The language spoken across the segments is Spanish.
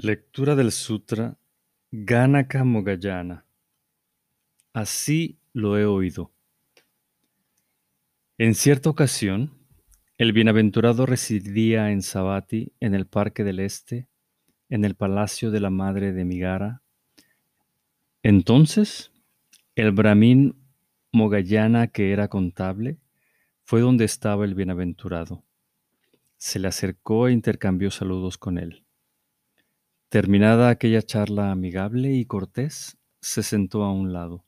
Lectura del Sutra Ganaka Mogayana. Así lo he oído. En cierta ocasión, el bienaventurado residía en Sabati, en el Parque del Este, en el palacio de la madre de Migara. Entonces, el brahmin Mogayana, que era contable, fue donde estaba el bienaventurado. Se le acercó e intercambió saludos con él. Terminada aquella charla amigable y cortés, se sentó a un lado.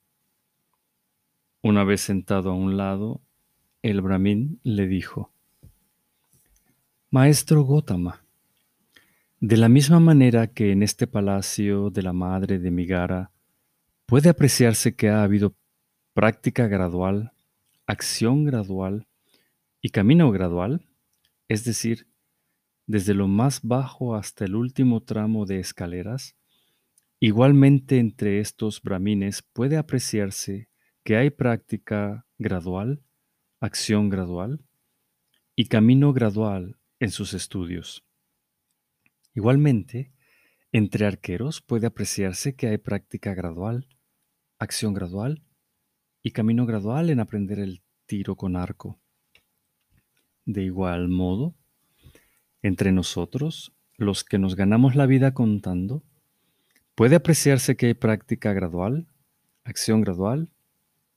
Una vez sentado a un lado, el brahmin le dijo, Maestro Gotama, de la misma manera que en este palacio de la madre de Migara puede apreciarse que ha habido práctica gradual, acción gradual y camino gradual, es decir, desde lo más bajo hasta el último tramo de escaleras, igualmente entre estos brahmines puede apreciarse que hay práctica gradual, acción gradual y camino gradual en sus estudios. Igualmente, entre arqueros puede apreciarse que hay práctica gradual, acción gradual y camino gradual en aprender el tiro con arco. De igual modo, entre nosotros, los que nos ganamos la vida contando, puede apreciarse que hay práctica gradual, acción gradual,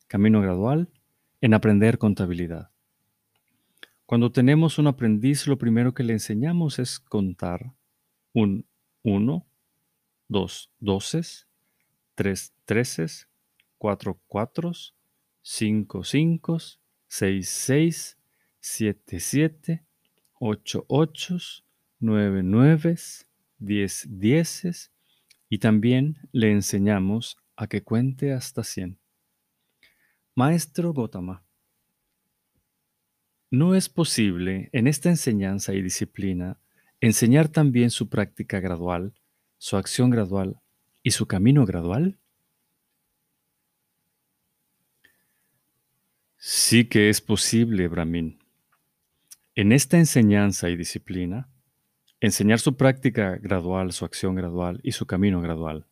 camino gradual en aprender contabilidad. Cuando tenemos un aprendiz, lo primero que le enseñamos es contar un 1, 2 doces, 3 treces, 4 cuatros, 5 cinco, 6 seis, 7 siete, ocho ochos, nueve nueves, diez dieces, y también le enseñamos a que cuente hasta cien. Maestro Gotama, no es posible en esta enseñanza y disciplina enseñar también su práctica gradual, su acción gradual y su camino gradual? Sí que es posible, Brahmin. En esta enseñanza y disciplina, enseñar su práctica gradual, su acción gradual y su camino gradual.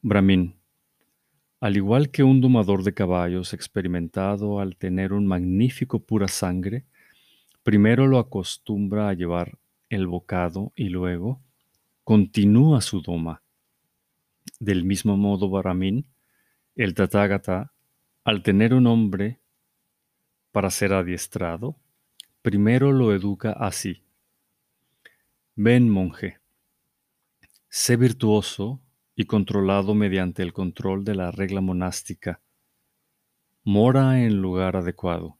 Brahmin, al igual que un domador de caballos experimentado al tener un magnífico pura sangre, primero lo acostumbra a llevar el bocado y luego continúa su doma. Del mismo modo, Brahmin, el Tathagata, al tener un hombre para ser adiestrado, primero lo educa así. Ven, monje, sé virtuoso y controlado mediante el control de la regla monástica. Mora en lugar adecuado.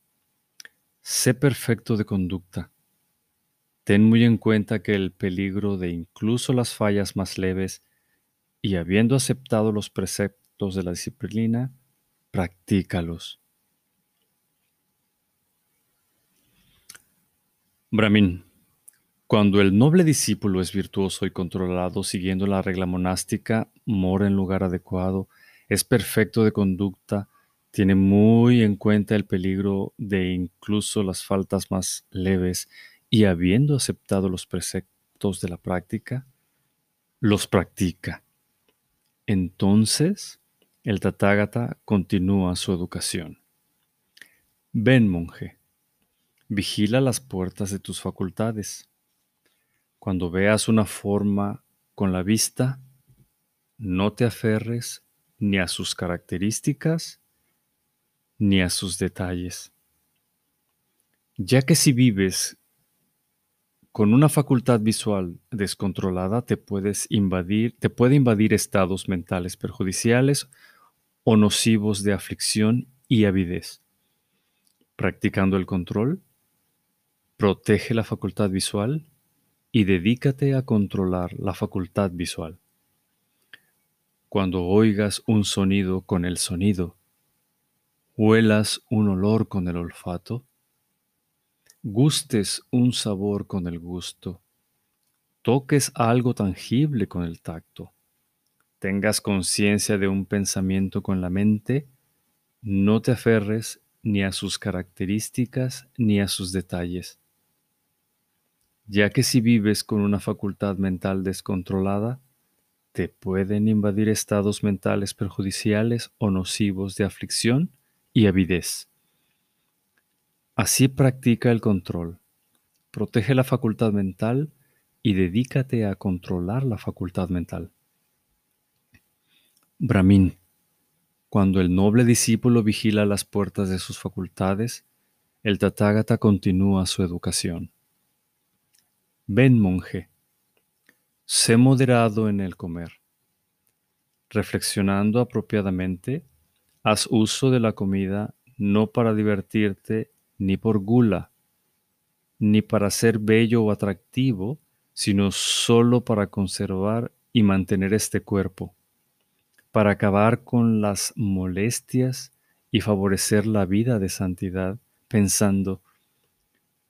Sé perfecto de conducta. Ten muy en cuenta que el peligro de incluso las fallas más leves y habiendo aceptado los preceptos de la disciplina, practícalos. Brahmin. Cuando el noble discípulo es virtuoso y controlado siguiendo la regla monástica, mora en lugar adecuado, es perfecto de conducta, tiene muy en cuenta el peligro de incluso las faltas más leves y habiendo aceptado los preceptos de la práctica, los practica. Entonces, el Tathagata continúa su educación. Ven, monje Vigila las puertas de tus facultades. Cuando veas una forma con la vista, no te aferres ni a sus características ni a sus detalles. Ya que si vives con una facultad visual descontrolada te puedes invadir, te puede invadir estados mentales perjudiciales o nocivos de aflicción y avidez. Practicando el control, Protege la facultad visual y dedícate a controlar la facultad visual. Cuando oigas un sonido con el sonido, huelas un olor con el olfato, gustes un sabor con el gusto, toques algo tangible con el tacto, tengas conciencia de un pensamiento con la mente, no te aferres ni a sus características ni a sus detalles ya que si vives con una facultad mental descontrolada, te pueden invadir estados mentales perjudiciales o nocivos de aflicción y avidez. Así practica el control. Protege la facultad mental y dedícate a controlar la facultad mental. Brahmin. Cuando el noble discípulo vigila las puertas de sus facultades, el Tathagata continúa su educación. Ven, monje, sé moderado en el comer. Reflexionando apropiadamente, haz uso de la comida no para divertirte ni por gula, ni para ser bello o atractivo, sino solo para conservar y mantener este cuerpo para acabar con las molestias y favorecer la vida de santidad, pensando,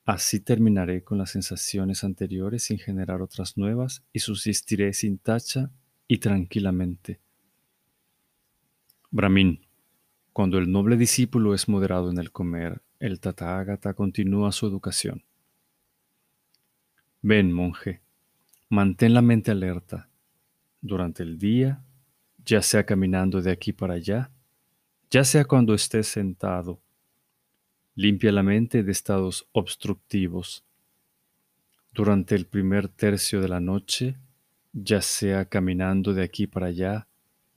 así terminaré con las sensaciones anteriores sin generar otras nuevas y subsistiré sin tacha y tranquilamente. Brahmin. Cuando el noble discípulo es moderado en el comer, el Tathagata continúa su educación. Ven, monje, mantén la mente alerta. Durante el día ya sea caminando de aquí para allá, ya sea cuando estés sentado. Limpia la mente de estados obstructivos. Durante el primer tercio de la noche, ya sea caminando de aquí para allá,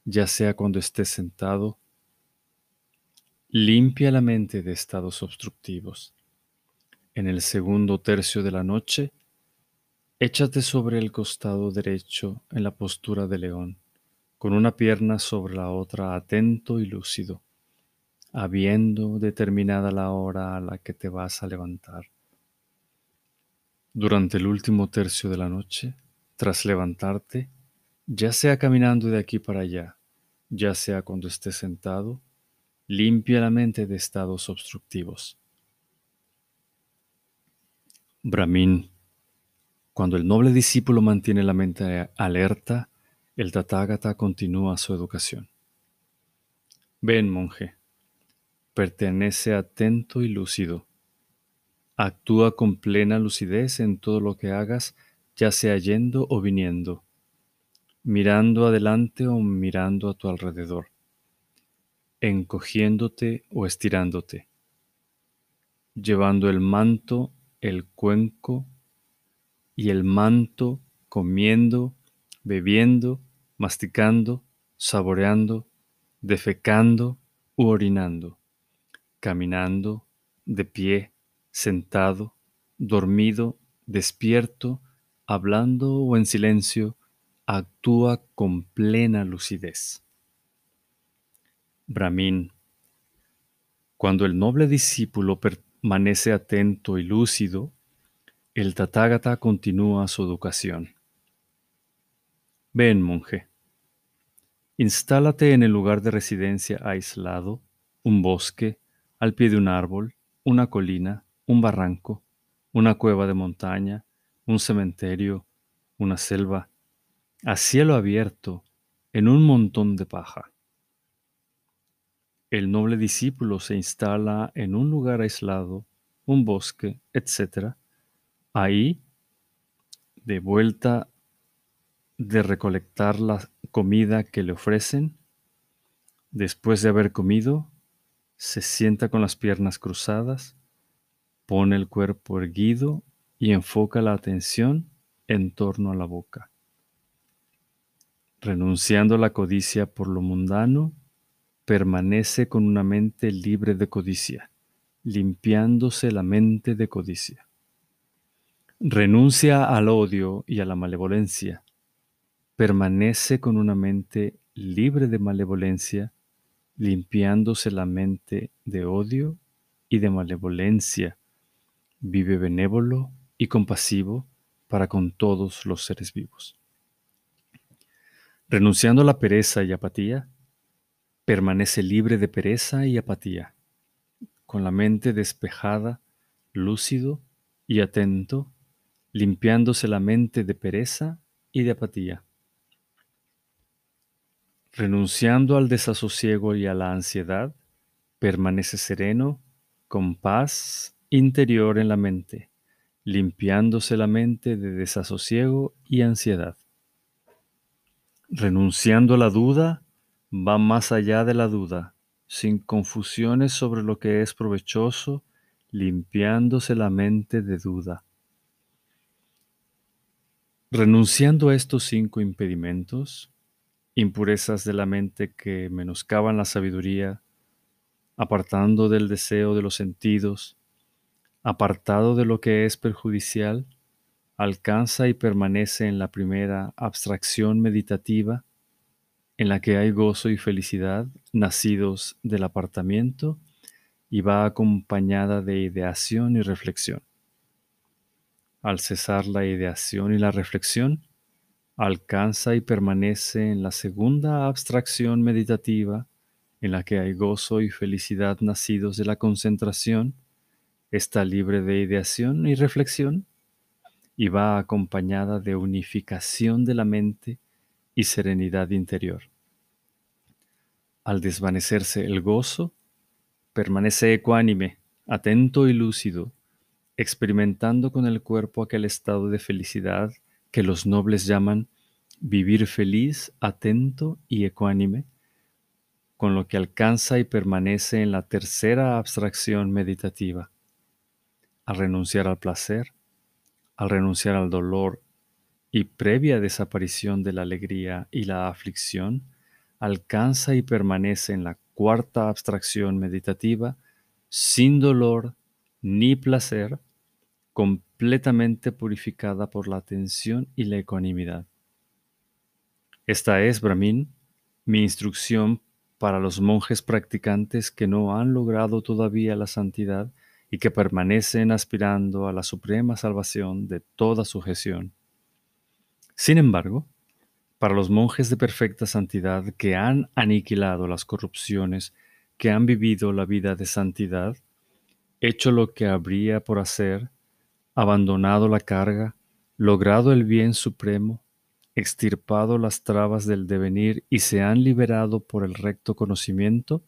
ya sea cuando estés sentado, limpia la mente de estados obstructivos. En el segundo tercio de la noche, échate sobre el costado derecho en la postura de león con una pierna sobre la otra atento y lúcido, habiendo determinada la hora a la que te vas a levantar. Durante el último tercio de la noche, tras levantarte, ya sea caminando de aquí para allá, ya sea cuando estés sentado, limpia la mente de estados obstructivos. Brahmin. Cuando el noble discípulo mantiene la mente alerta, el Tathagata continúa su educación. Ven, monje, pertenece atento y lúcido. Actúa con plena lucidez en todo lo que hagas, ya sea yendo o viniendo, mirando adelante o mirando a tu alrededor, encogiéndote o estirándote, llevando el manto, el cuenco y el manto, comiendo, bebiendo, masticando, saboreando, defecando u orinando, caminando, de pie, sentado, dormido, despierto, hablando o en silencio, actúa con plena lucidez. Brahmin. Cuando el noble discípulo permanece atento y lúcido, el Tathagata continúa su educación. Ven, monje. Instálate en el lugar de residencia aislado, un bosque, al pie de un árbol, una colina, un barranco, una cueva de montaña, un cementerio, una selva, a cielo abierto, en un montón de paja. El noble discípulo se instala en un lugar aislado, un bosque, etc. Ahí, de vuelta de recolectar la comida que le ofrecen. Después de haber comido, se sienta con las piernas cruzadas, pone el cuerpo erguido y enfoca la atención en torno a la boca. Renunciando a la codicia por lo mundano, permanece con una mente libre de codicia, limpiándose la mente de codicia. Renuncia al odio y a la malevolencia, permanece con una mente libre de malevolencia, limpiándose la mente de odio y de malevolencia. Vive benévolo y compasivo para con todos los seres vivos. Renunciando a la pereza y apatía, permanece libre de pereza y apatía, con la mente despejada, lúcido y atento, limpiándose la mente de pereza y de apatía Renunciando al desasosiego y a la ansiedad, permanece sereno, con paz interior en la mente, limpiándose la mente de desasosiego y ansiedad. Renunciando a la duda, va más allá de la duda, sin confusiones sobre lo que es provechoso, limpiándose la mente de duda. Renunciando a estos cinco impedimentos, impurezas de la mente que menoscaban la sabiduría, apartando del deseo de los sentidos, apartado de lo que es perjudicial, alcanza y permanece en la primera abstracción meditativa, en la que hay gozo y felicidad nacidos del apartamiento y va acompañada de ideación y reflexión. Al cesar la ideación y la reflexión, alcanza y permanece en la segunda abstracción meditativa, en la que hay gozo y felicidad nacidos de la concentración, está libre de ideación y reflexión y va acompañada de unificación de la mente y serenidad interior. Al desvanecerse el gozo, permanece ecuánime, atento y lúcido, experimentando con el cuerpo aquel estado de felicidad que los nobles llaman vivir feliz, atento y ecuánime, con lo que alcanza y permanece en la tercera abstracción meditativa. Al renunciar al placer, al renunciar al dolor y previa desaparición de la alegría y la aflicción, alcanza y permanece en la cuarta abstracción meditativa sin dolor ni placer, completamente purificada por la atención y la ecuanimidad. Esta es, Brahmin, mi instrucción para los monjes practicantes que no han logrado todavía la santidad y que permanecen aspirando a la suprema salvación de toda sujeción. Sin embargo, para los monjes de perfecta santidad que han aniquilado las corrupciones, que han vivido la vida de santidad, hecho lo que habría por hacer, abandonado la carga, logrado el bien supremo, extirpado las trabas del devenir y se han liberado por el recto conocimiento,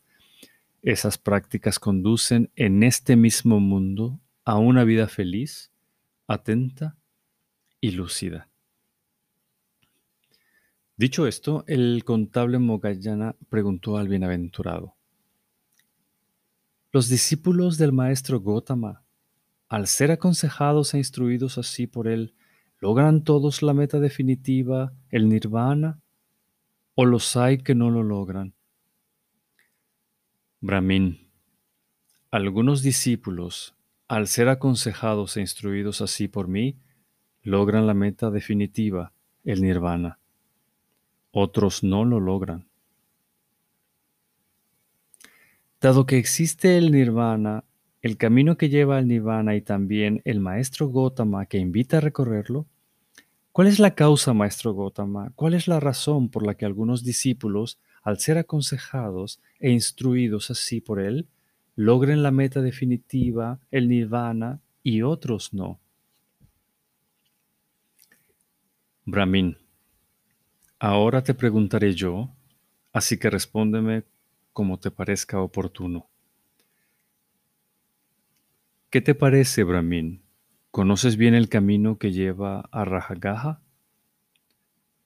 esas prácticas conducen en este mismo mundo a una vida feliz, atenta y lúcida. Dicho esto, el contable Mogayana preguntó al bienaventurado, ¿Los discípulos del maestro Gotama al ser aconsejados e instruidos así por él, logran todos la meta definitiva, el nirvana, o los hay que no lo logran. Brahmin, algunos discípulos, al ser aconsejados e instruidos así por mí, logran la meta definitiva, el nirvana. Otros no lo logran. Dado que existe el nirvana el camino que lleva al nirvana y también el maestro Gotama que invita a recorrerlo? ¿Cuál es la causa, maestro Gotama? ¿Cuál es la razón por la que algunos discípulos, al ser aconsejados e instruidos así por él, logren la meta definitiva, el nirvana, y otros no? Brahmin, ahora te preguntaré yo, así que respóndeme como te parezca oportuno. ¿Qué te parece, Brahmin? ¿Conoces bien el camino que lleva a Rajagaha?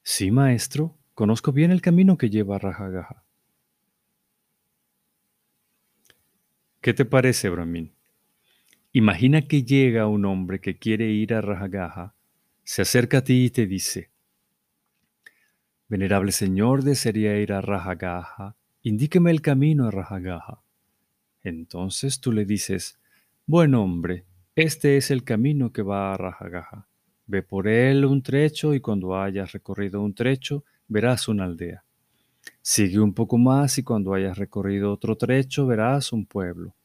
Sí, maestro, conozco bien el camino que lleva a Rajagaha. ¿Qué te parece, Brahmin? Imagina que llega un hombre que quiere ir a Rajagaha, se acerca a ti y te dice, Venerable Señor, desearía ir a Rajagaha, indíqueme el camino a Rajagaha. Entonces tú le dices, Buen hombre, este es el camino que va a Rajagaja. Ve por él un trecho y cuando hayas recorrido un trecho verás una aldea. Sigue un poco más y cuando hayas recorrido otro trecho verás un pueblo.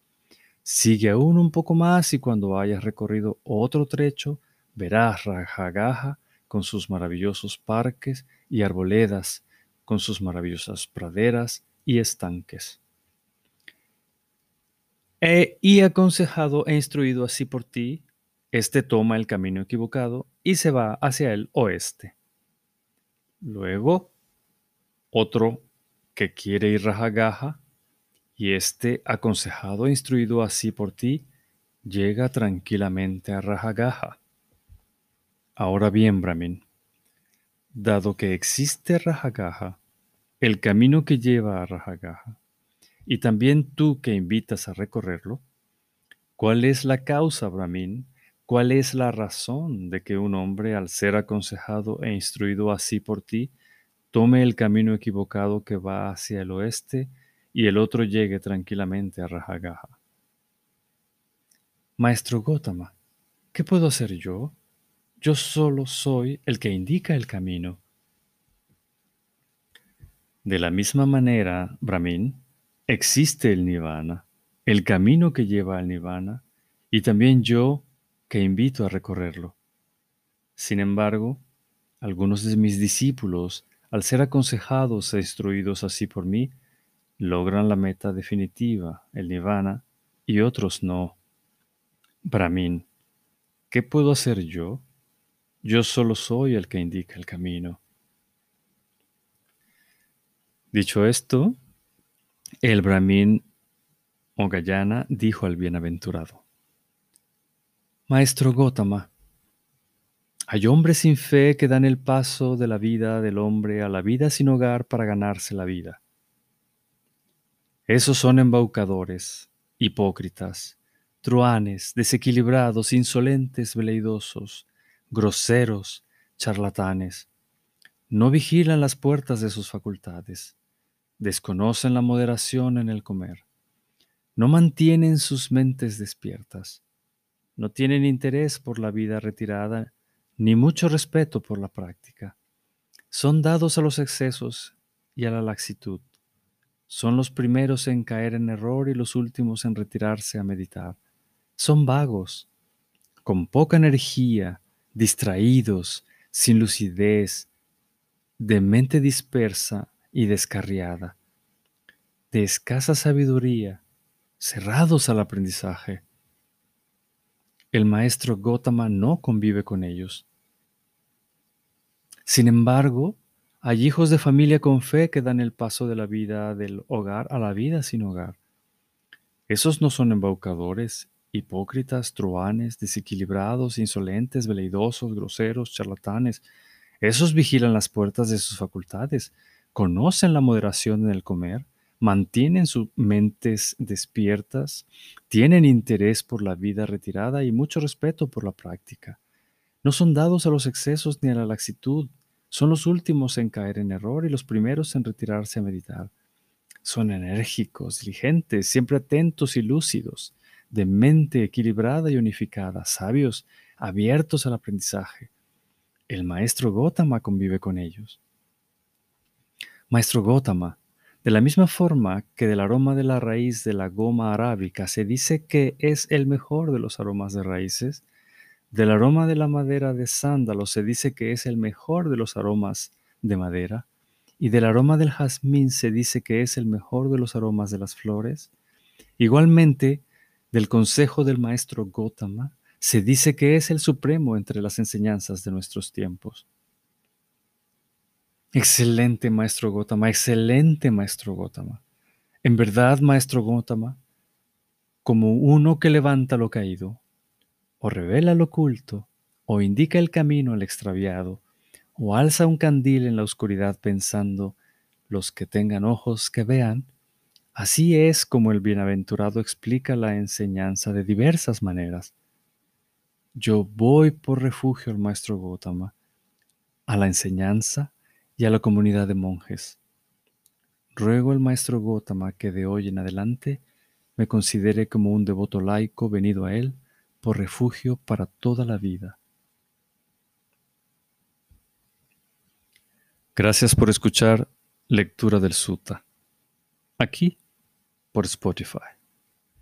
Sigue aún un poco más y cuando hayas recorrido otro trecho verás Rajagaja con sus maravillosos parques y arboledas, con sus maravillosas praderas y estanques. He, y aconsejado e instruido así por ti, este toma el camino equivocado y se va hacia el oeste. Luego, otro que quiere ir Rajagaha, y este aconsejado e instruido así por ti, llega tranquilamente a Rajagaha. Ahora bien, Brahmin, dado que existe Rajagaha, el camino que lleva a Rajagaha, y también tú que invitas a recorrerlo, ¿cuál es la causa, Brahmin? ¿Cuál es la razón de que un hombre, al ser aconsejado e instruido así por ti, tome el camino equivocado que va hacia el oeste y el otro llegue tranquilamente a Rajagaha? Maestro Gotama, ¿qué puedo hacer yo? Yo solo soy el que indica el camino. De la misma manera, Brahmin, existe el nirvana, el camino que lleva al nirvana, y también yo que invito a recorrerlo. Sin embargo, algunos de mis discípulos, al ser aconsejados e instruidos así por mí, logran la meta definitiva, el nirvana, y otros no. Brahmin, ¿qué puedo hacer yo? Yo solo soy el que indica el camino. Dicho esto, el Brahmin Ogayana dijo al bienaventurado, Maestro Gotama, hay hombres sin fe que dan el paso de la vida del hombre a la vida sin hogar para ganarse la vida. Esos son embaucadores, hipócritas, truanes, desequilibrados, insolentes, veleidosos, groseros, charlatanes. No vigilan las puertas de sus facultades, desconocen la moderación en el comer, no mantienen sus mentes despiertas, no tienen interés por la vida retirada, ni mucho respeto por la práctica. Son dados a los excesos y a la laxitud. Son los primeros en caer en error y los últimos en retirarse a meditar son vagos, con poca energía, distraídos, sin lucidez, de mente dispersa y descarriada, de escasa sabiduría, cerrados al aprendizaje. El maestro Gotama no convive con ellos. Sin embargo, hay hijos de familia con fe que dan el paso de la vida del hogar a la vida sin hogar. Esos no son embaucadores hipócritas, truanes, desequilibrados, insolentes, veleidosos, groseros, charlatanes. Esos vigilan las puertas de sus facultades, conocen la moderación en el comer, mantienen sus mentes despiertas, tienen interés por la vida retirada y mucho respeto por la práctica. No son dados a los excesos ni a la laxitud, son los últimos en caer en error y los primeros en retirarse a meditar. Son enérgicos, diligentes, siempre atentos y lúcidos de mente equilibrada y unificada, sabios, abiertos al aprendizaje. El maestro Gotama convive con ellos. Maestro Gotama, de la misma forma que del aroma de la raíz de la goma arábica se dice que es el mejor de los aromas de raíces, del aroma de la madera de sándalo se dice que es el mejor de los aromas de madera, y del aroma del jazmín se dice que es el mejor de los aromas de las flores. Igualmente, del consejo del maestro Gotama se dice que es el supremo entre las enseñanzas de nuestros tiempos. Excelente maestro Gotama, excelente maestro Gotama. En verdad, maestro Gotama, como uno que levanta lo caído, o revela lo oculto, o indica el camino al extraviado, o alza un candil en la oscuridad pensando, los que tengan ojos que vean, Así es como el bienaventurado explica la enseñanza de diversas maneras. Yo voy por refugio al maestro Gotama, a la enseñanza y a la comunidad de monjes. Ruego al maestro Gotama que de hoy en adelante me considere como un devoto laico venido a él por refugio para toda la vida. Gracias por escuchar Lectura del Sutta. Aquí por Spotify.